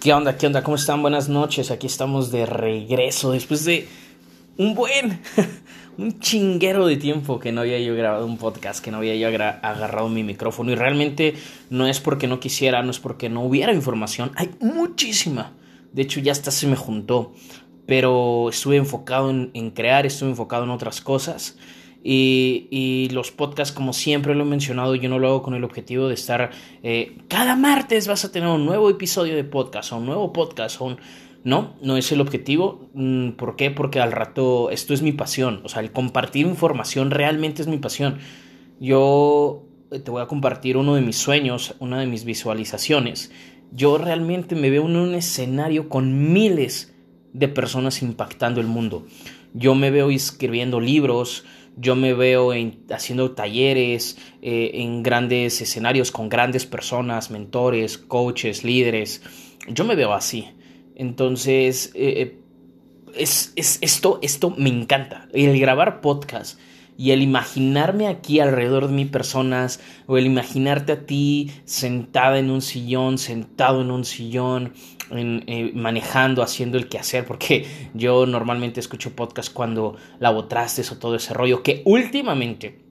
¿Qué onda? ¿Qué onda? ¿Cómo están? Buenas noches. Aquí estamos de regreso después de un buen, un chinguero de tiempo que no había yo grabado un podcast, que no había yo agarrado mi micrófono. Y realmente no es porque no quisiera, no es porque no hubiera información. Hay muchísima. De hecho, ya hasta se me juntó. Pero estuve enfocado en, en crear, estuve enfocado en otras cosas. Y, los podcasts, como siempre lo he mencionado, yo no lo hago con el objetivo de estar... Eh, cada martes vas a tener un nuevo episodio de podcast o un nuevo podcast o un... No, no es el objetivo. Mm, ¿Por qué? Porque al rato esto es mi pasión. O sea, el compartir información realmente es mi pasión. Yo eh, te voy a compartir uno de mis sueños, una de mis visualizaciones. Yo realmente me veo en un escenario con miles de personas impactando el mundo. Yo me veo escribiendo libros, yo me veo haciendo talleres eh, en grandes escenarios con grandes personas, mentores, coaches, líderes. Yo me veo así. Entonces, eh, eh, es, esto, esto me encanta. El grabar podcast y el imaginarme aquí alrededor de mí personas, o el imaginarte a ti sentada en un sillón, sentado en un sillón, eh, manejando, haciendo el quehacer, porque yo normalmente escucho podcast cuando lavo trastes o todo ese rollo, que últimamente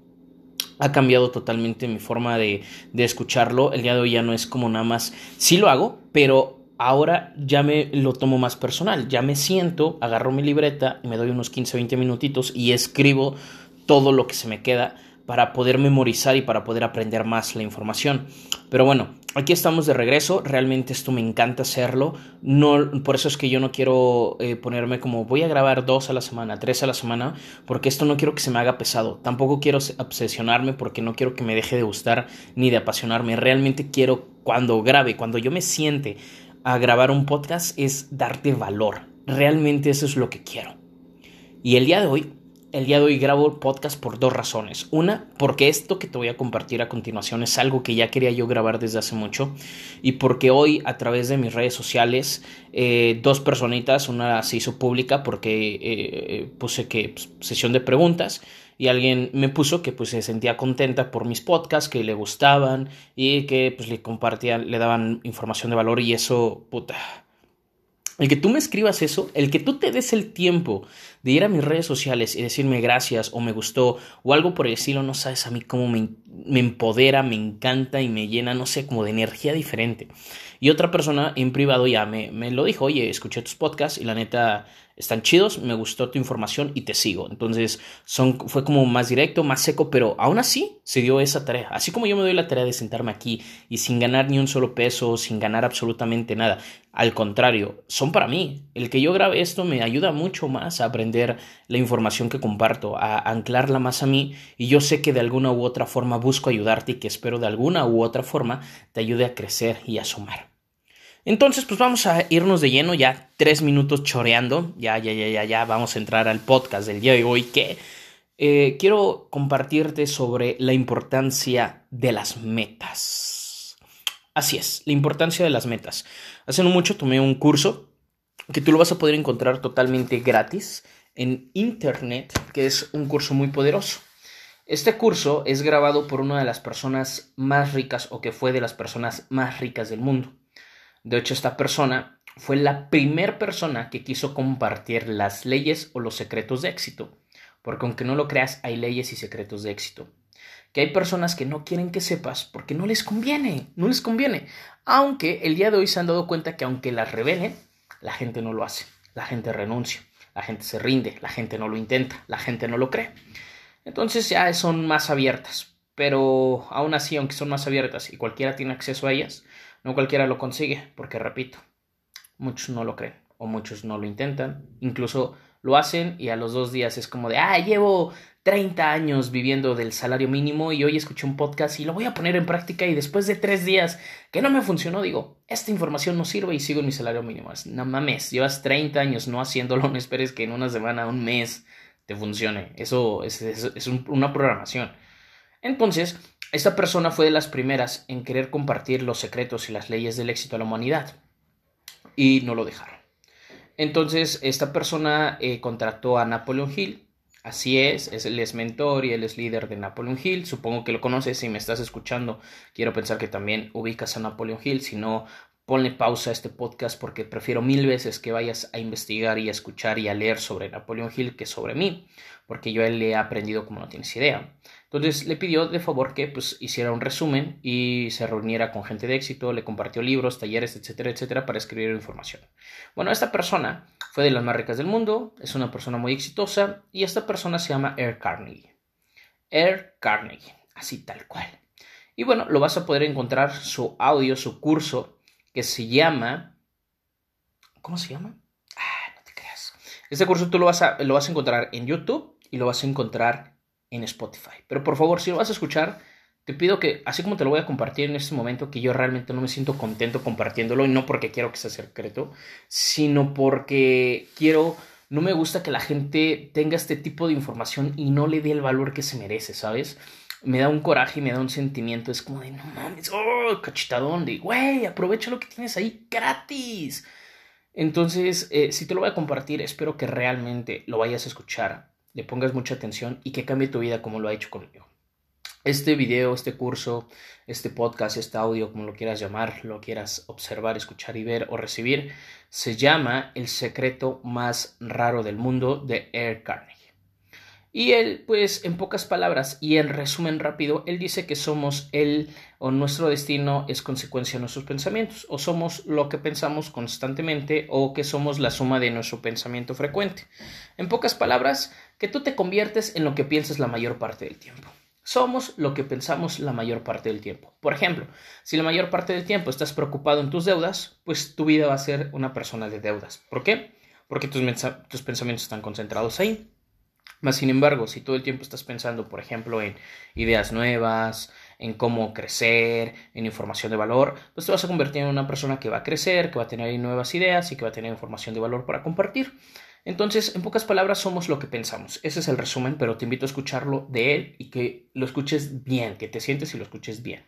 ha cambiado totalmente mi forma de, de escucharlo. El día de hoy ya no es como nada más, sí lo hago, pero ahora ya me lo tomo más personal. Ya me siento, agarro mi libreta y me doy unos 15, 20 minutitos y escribo todo lo que se me queda para poder memorizar y para poder aprender más la información. Pero bueno, aquí estamos de regreso. Realmente esto me encanta hacerlo. No, por eso es que yo no quiero eh, ponerme como voy a grabar dos a la semana, tres a la semana, porque esto no quiero que se me haga pesado. Tampoco quiero obsesionarme porque no quiero que me deje de gustar ni de apasionarme. Realmente quiero cuando grabe, cuando yo me siente a grabar un podcast es darte valor. Realmente eso es lo que quiero. Y el día de hoy el día de hoy grabo podcast por dos razones. Una, porque esto que te voy a compartir a continuación es algo que ya quería yo grabar desde hace mucho. Y porque hoy a través de mis redes sociales, eh, dos personitas, una se hizo pública porque eh, eh, puse que pues, sesión de preguntas. Y alguien me puso que pues se sentía contenta por mis podcasts, que le gustaban y que pues le compartían, le daban información de valor y eso, puta, el que tú me escribas eso, el que tú te des el tiempo de ir a mis redes sociales y decirme gracias o me gustó o algo por el estilo, no sabes a mí cómo me, me empodera, me encanta y me llena, no sé, como de energía diferente. Y otra persona en privado ya me, me lo dijo, oye, escuché tus podcasts y la neta están chidos, me gustó tu información y te sigo. Entonces son, fue como más directo, más seco, pero aún así se dio esa tarea. Así como yo me doy la tarea de sentarme aquí y sin ganar ni un solo peso, sin ganar absolutamente nada. Al contrario, son para mí. El que yo grabe esto me ayuda mucho más a aprender la información que comparto, a anclarla más a mí y yo sé que de alguna u otra forma busco ayudarte y que espero de alguna u otra forma te ayude a crecer y a sumar. Entonces, pues vamos a irnos de lleno, ya tres minutos choreando, ya, ya, ya, ya, ya, vamos a entrar al podcast del día de hoy que eh, quiero compartirte sobre la importancia de las metas. Así es, la importancia de las metas. Hace no mucho tomé un curso que tú lo vas a poder encontrar totalmente gratis en internet, que es un curso muy poderoso. Este curso es grabado por una de las personas más ricas o que fue de las personas más ricas del mundo. De hecho, esta persona fue la primera persona que quiso compartir las leyes o los secretos de éxito. Porque aunque no lo creas, hay leyes y secretos de éxito. Que hay personas que no quieren que sepas porque no les conviene, no les conviene. Aunque el día de hoy se han dado cuenta que aunque las revelen, la gente no lo hace, la gente renuncia, la gente se rinde, la gente no lo intenta, la gente no lo cree. Entonces ya son más abiertas. Pero aún así, aunque son más abiertas y cualquiera tiene acceso a ellas, no cualquiera lo consigue, porque repito, muchos no lo creen o muchos no lo intentan, incluso lo hacen y a los dos días es como de, ah, llevo 30 años viviendo del salario mínimo y hoy escuché un podcast y lo voy a poner en práctica y después de tres días que no me funcionó, digo, esta información no sirve y sigo en mi salario mínimo. No mames, llevas 30 años no haciéndolo, no esperes que en una semana, un mes te funcione. Eso es, es una programación. Entonces, esta persona fue de las primeras en querer compartir los secretos y las leyes del éxito a la humanidad y no lo dejaron. Entonces, esta persona eh, contrató a Napoleon Hill. Así es, es, él es mentor y él es líder de Napoleon Hill. Supongo que lo conoces, si me estás escuchando, quiero pensar que también ubicas a Napoleon Hill, si no, ponle pausa a este podcast porque prefiero mil veces que vayas a investigar y a escuchar y a leer sobre Napoleón Hill que sobre mí, porque yo a él le he aprendido como no tienes idea. Entonces le pidió de favor que pues hiciera un resumen y se reuniera con gente de éxito, le compartió libros, talleres, etcétera, etcétera, para escribir información. Bueno, esta persona fue de las más ricas del mundo, es una persona muy exitosa y esta persona se llama Air Carnegie. Air Carnegie, así tal cual. Y bueno, lo vas a poder encontrar su audio, su curso que se llama... ¿Cómo se llama? Ah, no te creas. Este curso tú lo vas, a, lo vas a encontrar en YouTube y lo vas a encontrar en Spotify. Pero por favor, si lo vas a escuchar, te pido que, así como te lo voy a compartir en este momento, que yo realmente no me siento contento compartiéndolo, y no porque quiero que sea secreto, sino porque quiero, no me gusta que la gente tenga este tipo de información y no le dé el valor que se merece, ¿sabes? Me da un coraje y me da un sentimiento. Es como de, no mames, oh, cachetadón, de, güey, aprovecha lo que tienes ahí gratis. Entonces, eh, si te lo voy a compartir, espero que realmente lo vayas a escuchar, le pongas mucha atención y que cambie tu vida como lo ha hecho conmigo. Este video, este curso, este podcast, este audio, como lo quieras llamar, lo quieras observar, escuchar y ver o recibir, se llama El secreto más raro del mundo de Air Carnegie. Y él, pues, en pocas palabras y en resumen rápido, él dice que somos él o nuestro destino es consecuencia de nuestros pensamientos, o somos lo que pensamos constantemente, o que somos la suma de nuestro pensamiento frecuente. En pocas palabras, que tú te conviertes en lo que piensas la mayor parte del tiempo. Somos lo que pensamos la mayor parte del tiempo. Por ejemplo, si la mayor parte del tiempo estás preocupado en tus deudas, pues tu vida va a ser una persona de deudas. ¿Por qué? Porque tus, tus pensamientos están concentrados ahí. Más sin embargo, si todo el tiempo estás pensando, por ejemplo, en ideas nuevas, en cómo crecer, en información de valor, pues te vas a convertir en una persona que va a crecer, que va a tener nuevas ideas y que va a tener información de valor para compartir. Entonces, en pocas palabras, somos lo que pensamos. Ese es el resumen, pero te invito a escucharlo de él y que lo escuches bien, que te sientes y lo escuches bien.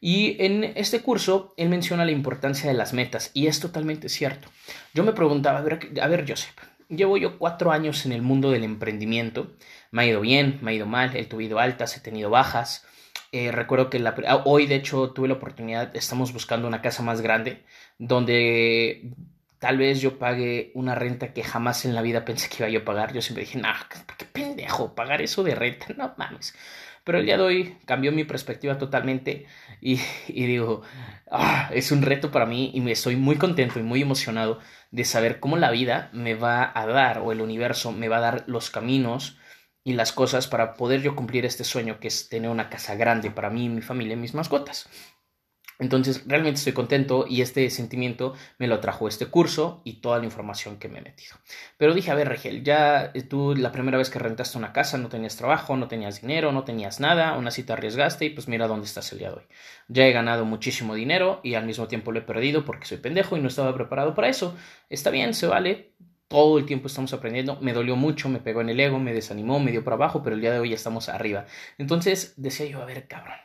Y en este curso, él menciona la importancia de las metas y es totalmente cierto. Yo me preguntaba, a ver, a ver Joseph, Llevo yo cuatro años en el mundo del emprendimiento. Me ha ido bien, me ha ido mal, he tenido altas, he tenido bajas. Eh, recuerdo que ah, hoy, de hecho, tuve la oportunidad, estamos buscando una casa más grande, donde tal vez yo pague una renta que jamás en la vida pensé que iba yo a pagar. Yo siempre dije, no, qué pendejo, pagar eso de renta, no mames. Pero el día de hoy cambió mi perspectiva totalmente y, digo, ah, es un reto para mí y me estoy muy contento y muy emocionado de saber cómo la vida me va a dar o el universo me va a dar los caminos y las cosas para poder yo cumplir este sueño que es tener una casa grande para mí, mi familia y mis mascotas. Entonces, realmente estoy contento y este sentimiento me lo trajo este curso y toda la información que me he metido. Pero dije, a ver, Regel, ya tú la primera vez que rentaste una casa no tenías trabajo, no tenías dinero, no tenías nada, aún así te arriesgaste y pues mira dónde estás el día de hoy. Ya he ganado muchísimo dinero y al mismo tiempo lo he perdido porque soy pendejo y no estaba preparado para eso. Está bien, se vale, todo el tiempo estamos aprendiendo. Me dolió mucho, me pegó en el ego, me desanimó, me dio para abajo, pero el día de hoy ya estamos arriba. Entonces decía yo, a ver, cabrón.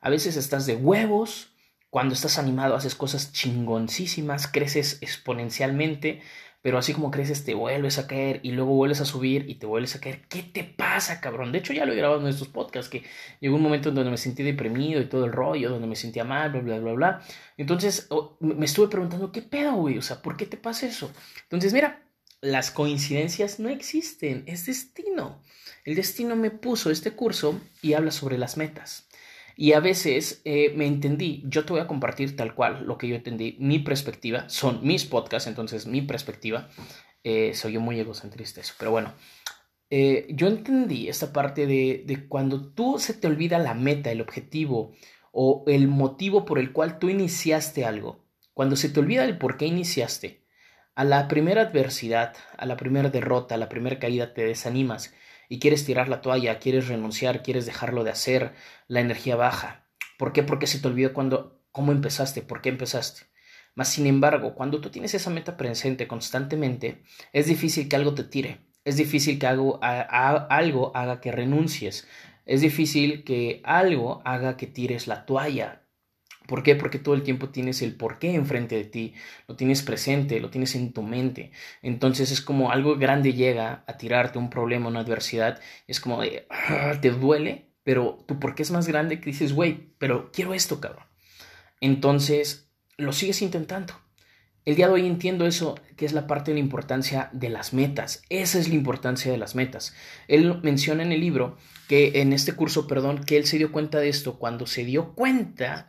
A veces estás de huevos, cuando estás animado haces cosas chingoncísimas, creces exponencialmente, pero así como creces te vuelves a caer y luego vuelves a subir y te vuelves a caer. ¿Qué te pasa, cabrón? De hecho ya lo he grabado en estos podcasts, que llegó un momento en donde me sentí deprimido y todo el rollo, donde me sentía mal, bla, bla, bla, bla. Entonces me estuve preguntando, ¿qué pedo, güey? O sea, ¿por qué te pasa eso? Entonces, mira, las coincidencias no existen, es destino. El destino me puso este curso y habla sobre las metas. Y a veces eh, me entendí, yo te voy a compartir tal cual lo que yo entendí, mi perspectiva, son mis podcasts, entonces mi perspectiva, eh, soy muy egocentrista eso, pero bueno, eh, yo entendí esta parte de, de cuando tú se te olvida la meta, el objetivo o el motivo por el cual tú iniciaste algo, cuando se te olvida el por qué iniciaste, a la primera adversidad, a la primera derrota, a la primera caída te desanimas y quieres tirar la toalla, quieres renunciar, quieres dejarlo de hacer, la energía baja. ¿Por qué? Porque se te olvidó cuando, cómo empezaste, por qué empezaste. Mas, sin embargo, cuando tú tienes esa meta presente constantemente, es difícil que algo te tire, es difícil que algo, algo haga que renuncies, es difícil que algo haga que tires la toalla, ¿Por qué? Porque todo el tiempo tienes el por qué enfrente de ti, lo tienes presente, lo tienes en tu mente. Entonces es como algo grande llega a tirarte un problema, una adversidad, es como de, ah, te duele, pero tu por qué es más grande que dices, güey, pero quiero esto, cabrón. Entonces, lo sigues intentando. El día de hoy entiendo eso, que es la parte de la importancia de las metas. Esa es la importancia de las metas. Él menciona en el libro que en este curso, perdón, que él se dio cuenta de esto cuando se dio cuenta,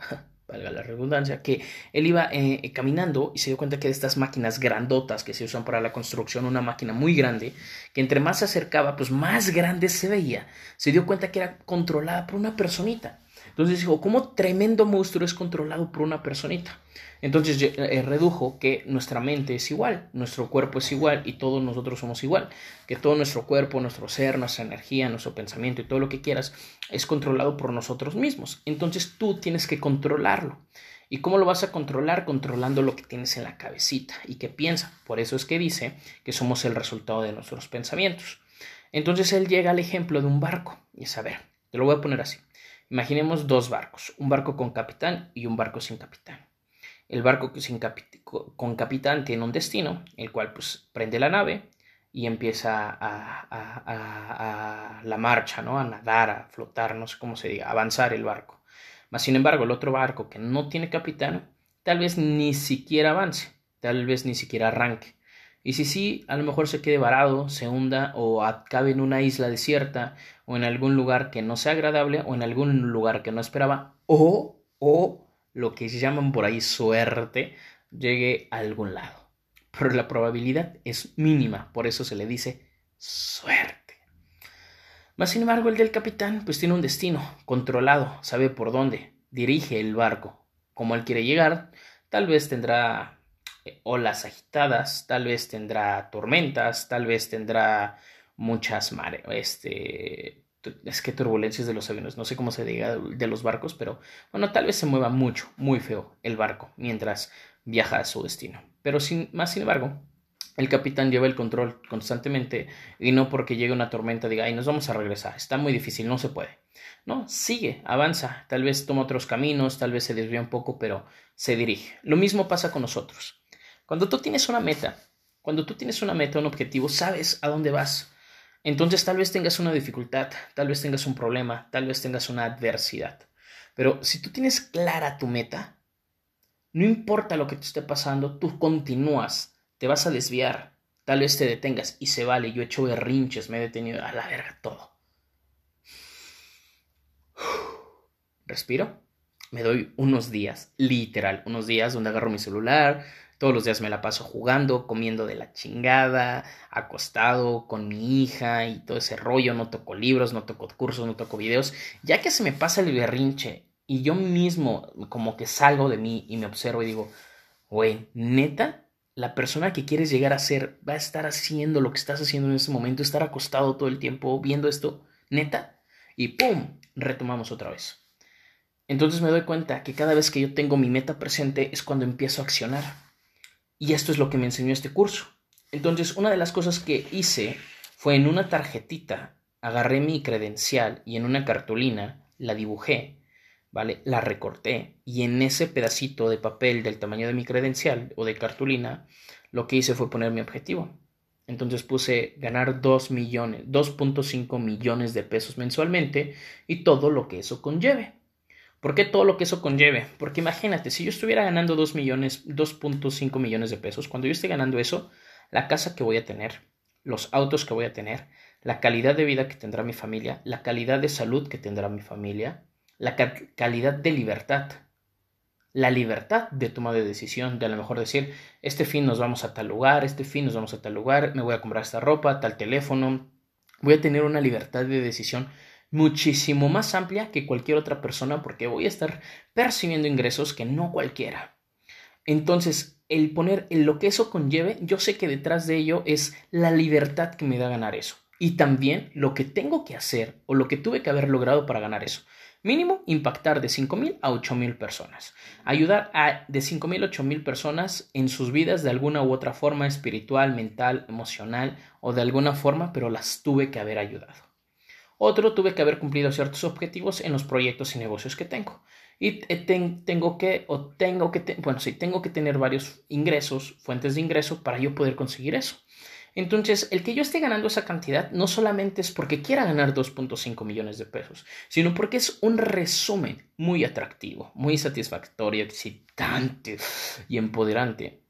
valga la redundancia, que él iba eh, caminando y se dio cuenta que de estas máquinas grandotas que se usan para la construcción, una máquina muy grande, que entre más se acercaba, pues más grande se veía, se dio cuenta que era controlada por una personita. Entonces dijo, ¿cómo tremendo monstruo es controlado por una personita? Entonces eh, redujo que nuestra mente es igual, nuestro cuerpo es igual y todos nosotros somos igual, que todo nuestro cuerpo, nuestro ser, nuestra energía, nuestro pensamiento y todo lo que quieras es controlado por nosotros mismos. Entonces tú tienes que controlarlo. ¿Y cómo lo vas a controlar? Controlando lo que tienes en la cabecita y que piensa. Por eso es que dice que somos el resultado de nuestros pensamientos. Entonces él llega al ejemplo de un barco. Y es a ver, te lo voy a poner así. Imaginemos dos barcos, un barco con capitán y un barco sin capitán. El barco sin con capitán tiene un destino, el cual pues prende la nave y empieza a, a, la marcha, ¿no? A nadar, a flotar, no sé cómo se diga, a avanzar el barco. Mas sin embargo, el otro barco que no tiene capitán, tal vez ni siquiera avance, tal vez ni siquiera arranque. Y si sí, a lo mejor se quede varado, se hunda o acabe en una isla desierta o en algún lugar que no sea agradable o en algún lugar que no esperaba o, o lo que se llaman por ahí suerte, llegue a algún lado. Pero la probabilidad es mínima, por eso se le dice suerte. Mas sin embargo, el del capitán pues tiene un destino controlado, sabe por dónde, dirige el barco. Como él quiere llegar, tal vez tendrá olas agitadas, tal vez tendrá tormentas, tal vez tendrá muchas mares, este, es que turbulencias de los aviones, no sé cómo se diga de los barcos, pero bueno, tal vez se mueva mucho, muy feo el barco mientras viaja a su destino. Pero sin, más sin embargo, el capitán lleva el control constantemente y no porque llegue una tormenta diga, ay, nos vamos a regresar, está muy difícil, no se puede. No, sigue, avanza, tal vez toma otros caminos, tal vez se desvía un poco, pero se dirige. Lo mismo pasa con nosotros. Cuando tú tienes una meta, cuando tú tienes una meta, un objetivo, sabes a dónde vas. Entonces tal vez tengas una dificultad, tal vez tengas un problema, tal vez tengas una adversidad. Pero si tú tienes clara tu meta, no importa lo que te esté pasando, tú continúas, te vas a desviar, tal vez te detengas y se vale. Yo he hecho berrinches, me he detenido a la verga todo. Respiro, me doy unos días, literal, unos días donde agarro mi celular, todos los días me la paso jugando, comiendo de la chingada, acostado con mi hija y todo ese rollo. No toco libros, no toco cursos, no toco videos. Ya que se me pasa el berrinche y yo mismo como que salgo de mí y me observo y digo, güey, neta, la persona que quieres llegar a ser va a estar haciendo lo que estás haciendo en este momento, estar acostado todo el tiempo viendo esto, neta, y ¡pum! retomamos otra vez. Entonces me doy cuenta que cada vez que yo tengo mi meta presente es cuando empiezo a accionar. Y esto es lo que me enseñó este curso. Entonces, una de las cosas que hice fue en una tarjetita, agarré mi credencial y en una cartulina la dibujé, ¿vale? La recorté y en ese pedacito de papel del tamaño de mi credencial o de cartulina, lo que hice fue poner mi objetivo. Entonces puse ganar 2 millones, 2.5 millones de pesos mensualmente y todo lo que eso conlleve. ¿Por qué todo lo que eso conlleve? Porque imagínate, si yo estuviera ganando 2 millones, 2.5 millones de pesos, cuando yo esté ganando eso, la casa que voy a tener, los autos que voy a tener, la calidad de vida que tendrá mi familia, la calidad de salud que tendrá mi familia, la calidad de libertad, la libertad de toma de decisión, de a lo mejor decir, este fin nos vamos a tal lugar, este fin nos vamos a tal lugar, me voy a comprar esta ropa, tal teléfono, voy a tener una libertad de decisión muchísimo más amplia que cualquier otra persona porque voy a estar percibiendo ingresos que no cualquiera. Entonces, el poner en lo que eso conlleve, yo sé que detrás de ello es la libertad que me da ganar eso. Y también lo que tengo que hacer o lo que tuve que haber logrado para ganar eso. Mínimo, impactar de 5.000 a 8.000 personas. Ayudar a de 5.000 a 8.000 personas en sus vidas de alguna u otra forma, espiritual, mental, emocional o de alguna forma, pero las tuve que haber ayudado. Otro, tuve que haber cumplido ciertos objetivos en los proyectos y negocios que tengo. Y tengo que, o tengo que, bueno, sí, tengo que tener varios ingresos, fuentes de ingreso para yo poder conseguir eso. Entonces, el que yo esté ganando esa cantidad no solamente es porque quiera ganar 2.5 millones de pesos, sino porque es un resumen muy atractivo, muy satisfactorio, excitante y empoderante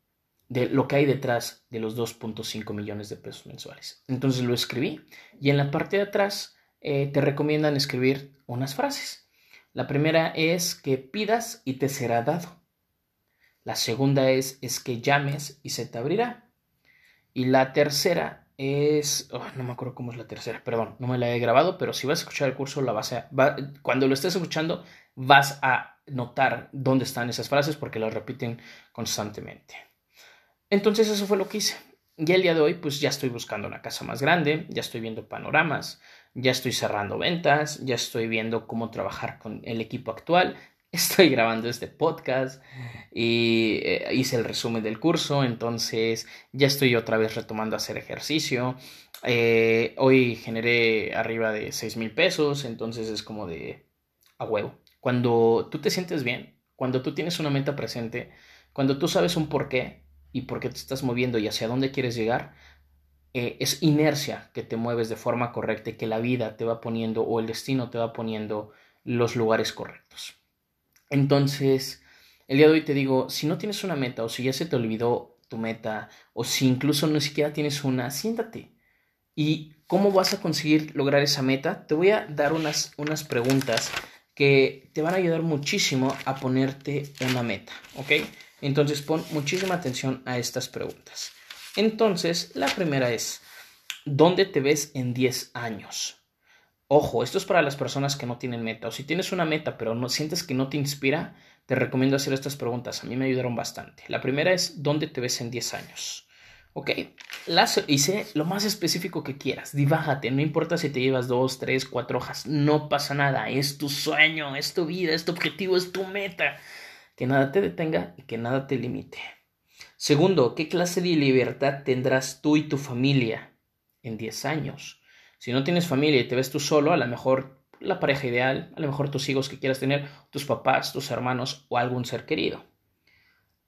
de lo que hay detrás de los 2.5 millones de pesos mensuales. Entonces lo escribí y en la parte de atrás eh, te recomiendan escribir unas frases. La primera es que pidas y te será dado. La segunda es, es que llames y se te abrirá. Y la tercera es, oh, no me acuerdo cómo es la tercera, perdón, no me la he grabado, pero si vas a escuchar el curso, la vas a, cuando lo estés escuchando, vas a notar dónde están esas frases porque las repiten constantemente. Entonces eso fue lo que hice. Y el día de hoy, pues ya estoy buscando una casa más grande, ya estoy viendo panoramas, ya estoy cerrando ventas, ya estoy viendo cómo trabajar con el equipo actual, estoy grabando este podcast y eh, hice el resumen del curso, entonces ya estoy otra vez retomando hacer ejercicio. Eh, hoy generé arriba de 6 mil pesos, entonces es como de a huevo. Cuando tú te sientes bien, cuando tú tienes una meta presente, cuando tú sabes un porqué y por qué te estás moviendo y hacia dónde quieres llegar, eh, es inercia que te mueves de forma correcta y que la vida te va poniendo o el destino te va poniendo los lugares correctos. Entonces, el día de hoy te digo, si no tienes una meta o si ya se te olvidó tu meta o si incluso no siquiera tienes una, siéntate. ¿Y cómo vas a conseguir lograr esa meta? Te voy a dar unas, unas preguntas que te van a ayudar muchísimo a ponerte una meta, ¿ok? Entonces pon muchísima atención a estas preguntas. Entonces, la primera es, ¿dónde te ves en 10 años? Ojo, esto es para las personas que no tienen meta. O si tienes una meta pero no sientes que no te inspira, te recomiendo hacer estas preguntas. A mí me ayudaron bastante. La primera es, ¿dónde te ves en 10 años? Ok, las, hice lo más específico que quieras. Divágate, no importa si te llevas dos, tres, cuatro hojas, no pasa nada. Es tu sueño, es tu vida, es tu objetivo, es tu meta. Que nada te detenga y que nada te limite. Segundo, ¿qué clase de libertad tendrás tú y tu familia en 10 años? Si no tienes familia y te ves tú solo, a lo mejor la pareja ideal, a lo mejor tus hijos que quieras tener, tus papás, tus hermanos o algún ser querido.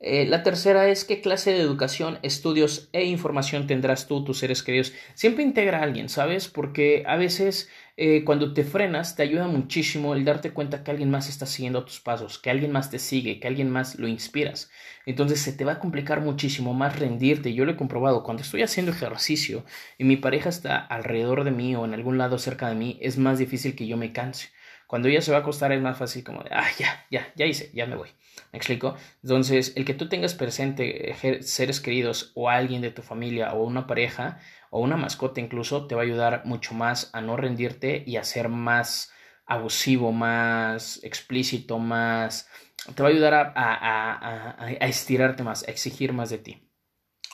Eh, la tercera es qué clase de educación, estudios e información tendrás tú, tus seres queridos. Siempre integra a alguien, ¿sabes? Porque a veces eh, cuando te frenas te ayuda muchísimo el darte cuenta que alguien más está siguiendo tus pasos, que alguien más te sigue, que alguien más lo inspiras. Entonces se te va a complicar muchísimo más rendirte. Yo lo he comprobado. Cuando estoy haciendo ejercicio y mi pareja está alrededor de mí o en algún lado cerca de mí, es más difícil que yo me canse. Cuando ella se va a acostar es más fácil como de, ah, ya, ya, ya hice, ya me voy. ¿Me explico? Entonces, el que tú tengas presente seres queridos o alguien de tu familia o una pareja o una mascota incluso te va a ayudar mucho más a no rendirte y a ser más abusivo, más explícito, más... te va a ayudar a, estirarte más, a exigir más de ti.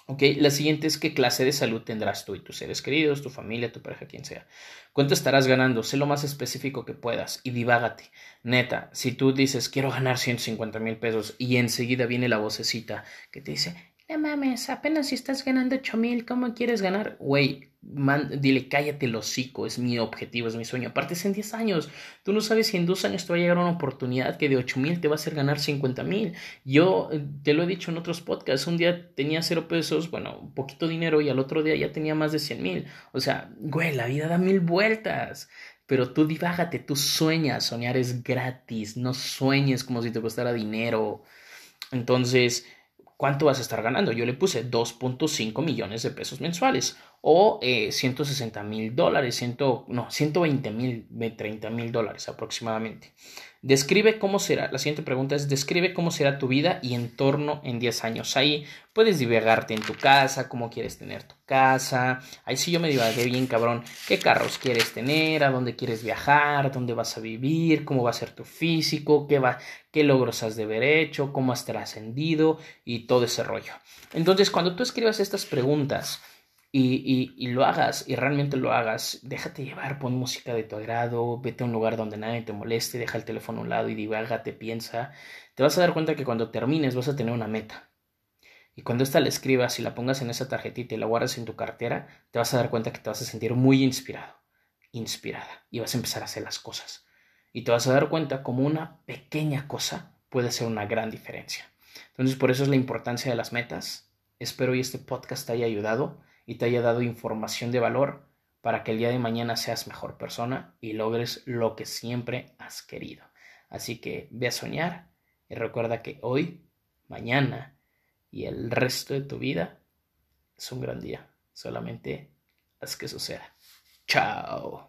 ¿Ok? La siguiente es qué clase de salud tendrás tú y tus seres queridos, tu familia, tu pareja, quien sea. ¿Cuánto estarás ganando? Sé lo más específico que puedas y divágate. Neta, si tú dices quiero ganar 150 mil pesos y enseguida viene la vocecita que te dice mames, apenas si estás ganando 8 mil, ¿cómo quieres ganar? Güey, dile cállate el hocico, es mi objetivo, es mi sueño. Aparte es en 10 años, tú no sabes si en dos años te va a llegar una oportunidad que de 8 mil te va a hacer ganar 50 mil. Yo eh, te lo he dicho en otros podcasts, un día tenía cero pesos, bueno, un poquito dinero y al otro día ya tenía más de 100 mil. O sea, güey, la vida da mil vueltas. Pero tú divágate, tú sueñas, soñar es gratis, no sueñes como si te costara dinero. Entonces, ¿cuánto vas a estar ganando? Yo le puse 2.5 millones de pesos mensuales o 160 eh, mil dólares, no, 120 mil, 30 mil dólares aproximadamente. Describe cómo será, la siguiente pregunta es, describe cómo será tu vida y entorno en 10 años. Ahí puedes divagarte en tu casa, cómo quieres tener tu casa. Ahí sí yo me divagué bien, cabrón. ¿Qué carros quieres tener? ¿A dónde quieres viajar? ¿Dónde vas a vivir? ¿Cómo va a ser tu físico? ¿Qué, va, qué logros has de haber hecho? ¿Cómo has trascendido? Y todo ese rollo. Entonces, cuando tú escribas estas preguntas, y, y, lo hagas y realmente lo hagas, déjate llevar, pon música de tu agrado, vete a un lugar donde nadie te moleste, deja el teléfono a un lado y divágate, piensa. Te vas a dar cuenta que cuando termines vas a tener una meta. Y cuando esta la escribas y la pongas en esa tarjetita y la guardas en tu cartera, te vas a dar cuenta que te vas a sentir muy inspirado, inspirada, y vas a empezar a hacer las cosas. Y te vas a dar cuenta como una pequeña cosa puede hacer una gran diferencia. Entonces, por eso es la importancia de las metas. Espero y este podcast te haya ayudado y te haya dado información de valor para que el día de mañana seas mejor persona y logres lo que siempre has querido. Así que ve a soñar y recuerda que hoy, mañana y el resto de tu vida es un gran día. Solamente haz que suceda. Chao.